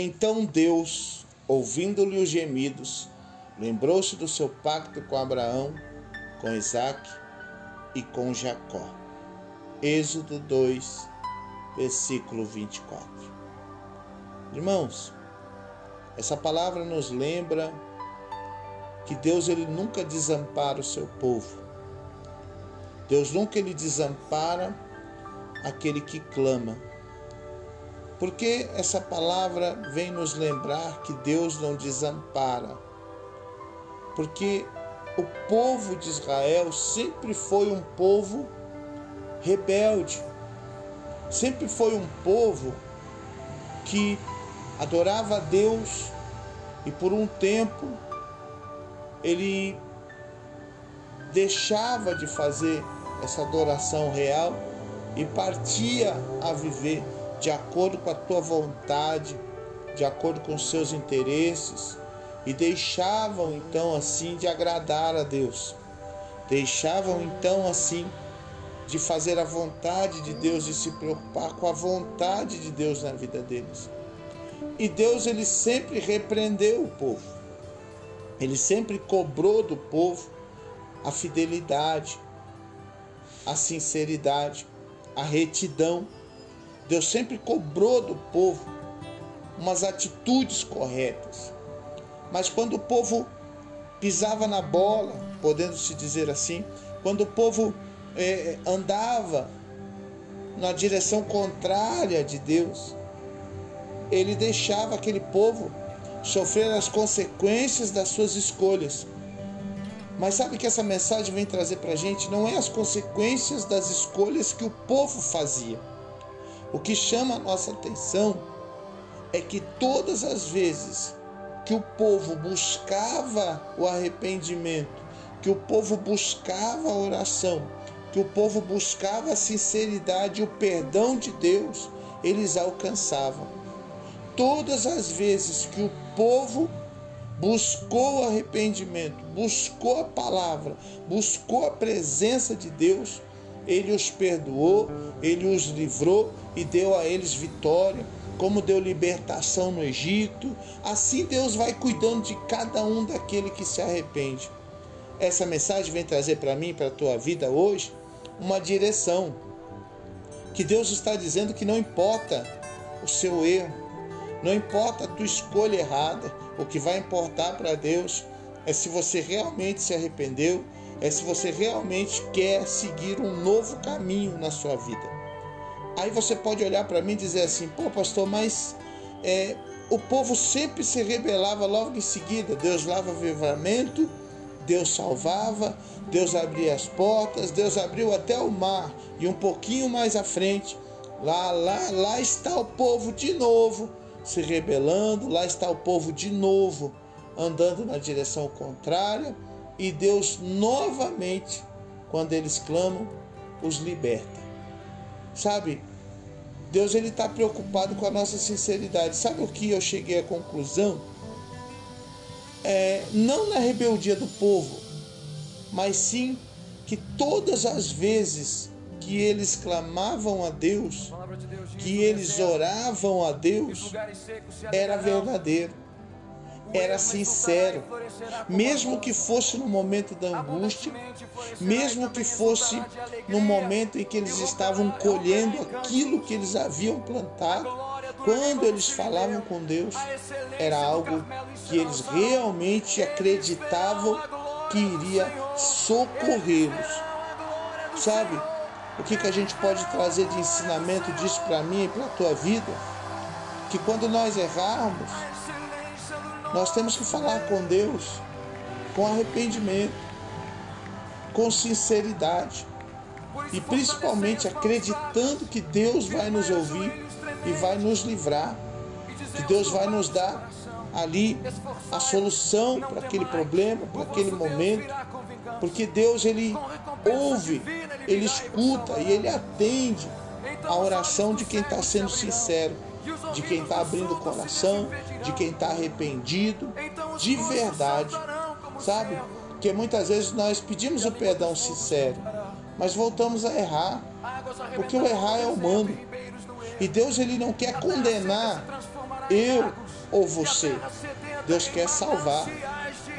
Então Deus, ouvindo-lhe os gemidos, lembrou-se do seu pacto com Abraão, com Isaac e com Jacó. Êxodo 2, versículo 24. Irmãos, essa palavra nos lembra que Deus ele nunca desampara o seu povo. Deus nunca ele desampara aquele que clama. Porque essa palavra vem nos lembrar que Deus não desampara. Porque o povo de Israel sempre foi um povo rebelde. Sempre foi um povo que adorava a Deus e por um tempo ele deixava de fazer essa adoração real e partia a viver de acordo com a tua vontade, de acordo com os seus interesses e deixavam então assim de agradar a Deus. Deixavam então assim de fazer a vontade de Deus e se preocupar com a vontade de Deus na vida deles. E Deus ele sempre repreendeu o povo. Ele sempre cobrou do povo a fidelidade, a sinceridade, a retidão. Deus sempre cobrou do povo umas atitudes corretas. Mas quando o povo pisava na bola, podendo se dizer assim, quando o povo eh, andava na direção contrária de Deus, ele deixava aquele povo sofrer as consequências das suas escolhas. Mas sabe que essa mensagem vem trazer para a gente não é as consequências das escolhas que o povo fazia. O que chama a nossa atenção é que todas as vezes que o povo buscava o arrependimento, que o povo buscava a oração, que o povo buscava a sinceridade e o perdão de Deus, eles alcançavam. Todas as vezes que o povo buscou arrependimento, buscou a palavra, buscou a presença de Deus, ele os perdoou, ele os livrou e deu a eles vitória, como deu libertação no Egito. Assim Deus vai cuidando de cada um daquele que se arrepende. Essa mensagem vem trazer para mim, para a tua vida hoje, uma direção. Que Deus está dizendo que não importa o seu erro, não importa a tua escolha errada, o que vai importar para Deus é se você realmente se arrependeu, é se você realmente quer seguir um novo caminho na sua vida. Aí você pode olhar para mim e dizer assim: pô, pastor, mas é, o povo sempre se rebelava logo em seguida. Deus lava o livramento, Deus salvava, Deus abria as portas, Deus abriu até o mar. E um pouquinho mais à frente, lá, lá, lá está o povo de novo se rebelando, lá está o povo de novo andando na direção contrária e Deus novamente, quando eles clamam, os liberta. Sabe? Deus ele está preocupado com a nossa sinceridade. Sabe o que eu cheguei à conclusão? É, não na rebeldia do povo, mas sim que todas as vezes que eles clamavam a Deus, que eles oravam a Deus, era verdadeiro, era sincero, mesmo que fosse no momento da angústia, mesmo que fosse no momento em que eles estavam colhendo aquilo que eles haviam plantado, quando eles falavam com Deus, era algo que eles realmente acreditavam que iria socorrê-los. Sabe? O que, que a gente pode trazer de ensinamento disso para mim e para a tua vida? Que quando nós errarmos, nós temos que falar com Deus com arrependimento, com sinceridade e principalmente acreditando que Deus vai nos ouvir e vai nos livrar, que Deus vai nos dar ali a solução para aquele problema, para aquele momento, porque Deus ele ouve, ele escuta e ele atende a oração de quem está sendo sincero, de quem está abrindo o coração, de quem está arrependido, de verdade, sabe? Porque muitas vezes nós pedimos o perdão sincero, mas voltamos a errar, porque o errar é humano. E Deus ele não quer condenar eu ou você. Deus quer salvar.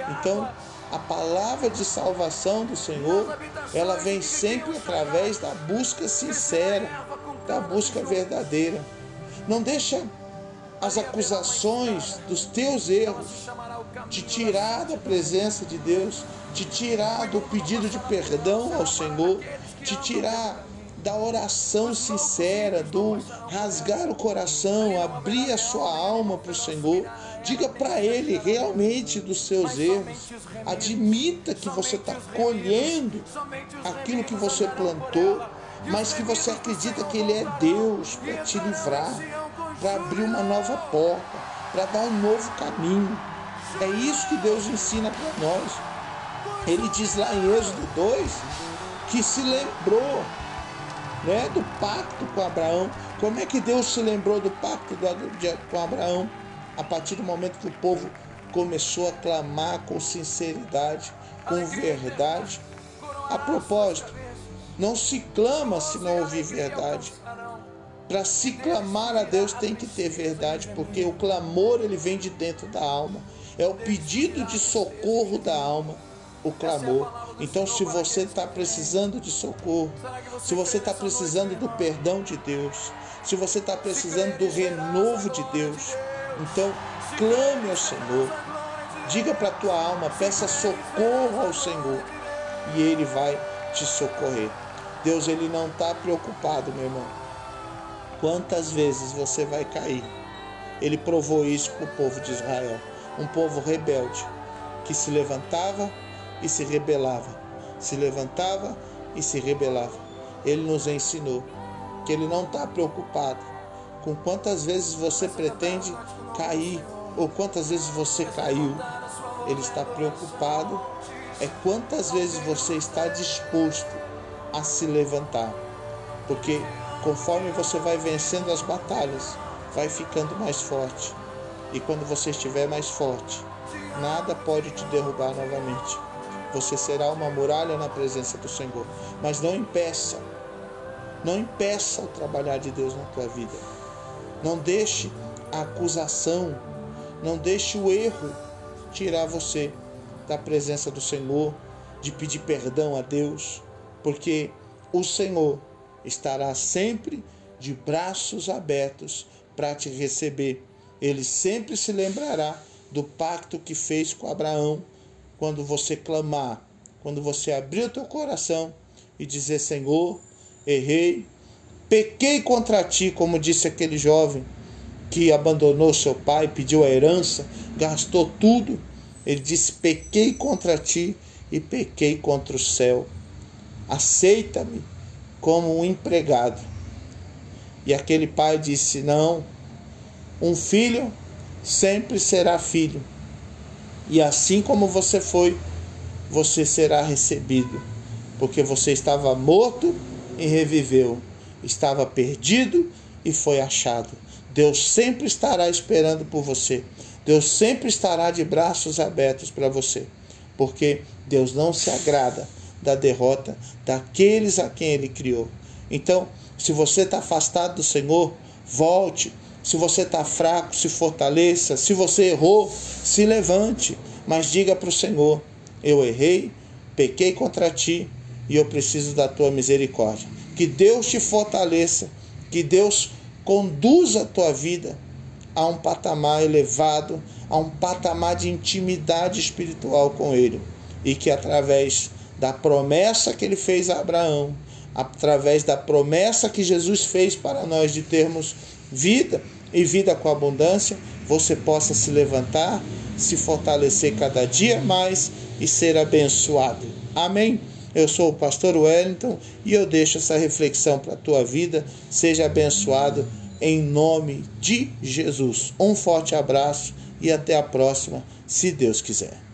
Então, a palavra de salvação do Senhor, ela vem sempre através da busca sincera, da busca verdadeira. Não deixa as acusações dos teus erros te tirar da presença de Deus, te tirar do pedido de perdão ao Senhor, te tirar da oração sincera, do rasgar o coração, abrir a sua alma para o Senhor. Diga para Ele realmente dos seus erros. Admita que você está colhendo aquilo que você plantou, mas que você acredita que Ele é Deus para te livrar, para abrir uma nova porta, para dar um novo caminho. É isso que Deus ensina para nós. Ele diz lá em Êxodo 2 que se lembrou né, do pacto com Abraão. Como é que Deus se lembrou do pacto com Abraão? A partir do momento que o povo começou a clamar com sinceridade, com verdade. A propósito, não se clama se não ouvir verdade. Para se clamar a Deus tem que ter verdade, porque o clamor ele vem de dentro da alma. É o pedido de socorro da alma o clamor. Então, se você está precisando de socorro, se você está precisando do perdão de Deus, se você está precisando do renovo de Deus, então clame ao Senhor. Diga para a tua alma, peça socorro ao Senhor e Ele vai te socorrer. Deus ele não está preocupado, meu irmão. Quantas vezes você vai cair? Ele provou isso para o povo de Israel, um povo rebelde que se levantava e se rebelava, se levantava e se rebelava. Ele nos ensinou que ele não está preocupado com quantas vezes você pretende cair ou quantas vezes você caiu. Ele está preocupado é quantas vezes você está disposto a se levantar. Porque conforme você vai vencendo as batalhas, vai ficando mais forte. E quando você estiver mais forte, nada pode te derrubar novamente. Você será uma muralha na presença do Senhor. Mas não impeça, não impeça o trabalhar de Deus na tua vida. Não deixe a acusação, não deixe o erro tirar você da presença do Senhor, de pedir perdão a Deus, porque o Senhor estará sempre de braços abertos para te receber. Ele sempre se lembrará do pacto que fez com Abraão quando você clamar, quando você abrir o teu coração e dizer: Senhor, errei, pequei contra ti, como disse aquele jovem que abandonou seu pai, pediu a herança, gastou tudo. Ele disse: Pequei contra ti e pequei contra o céu. Aceita-me como um empregado. E aquele pai disse: Não, um filho sempre será filho e assim como você foi, você será recebido, porque você estava morto e reviveu, estava perdido e foi achado. Deus sempre estará esperando por você. Deus sempre estará de braços abertos para você, porque Deus não se agrada da derrota daqueles a quem Ele criou. Então, se você está afastado do Senhor, volte, se você está fraco, se fortaleça. Se você errou, se levante. Mas diga para o Senhor: Eu errei, pequei contra ti e eu preciso da tua misericórdia. Que Deus te fortaleça, que Deus conduza a tua vida a um patamar elevado, a um patamar de intimidade espiritual com Ele. E que através da promessa que Ele fez a Abraão, através da promessa que Jesus fez para nós de termos vida e vida com abundância, você possa se levantar, se fortalecer cada dia mais e ser abençoado. Amém? Eu sou o pastor Wellington e eu deixo essa reflexão para a tua vida. Seja abençoado em nome de Jesus. Um forte abraço e até a próxima, se Deus quiser.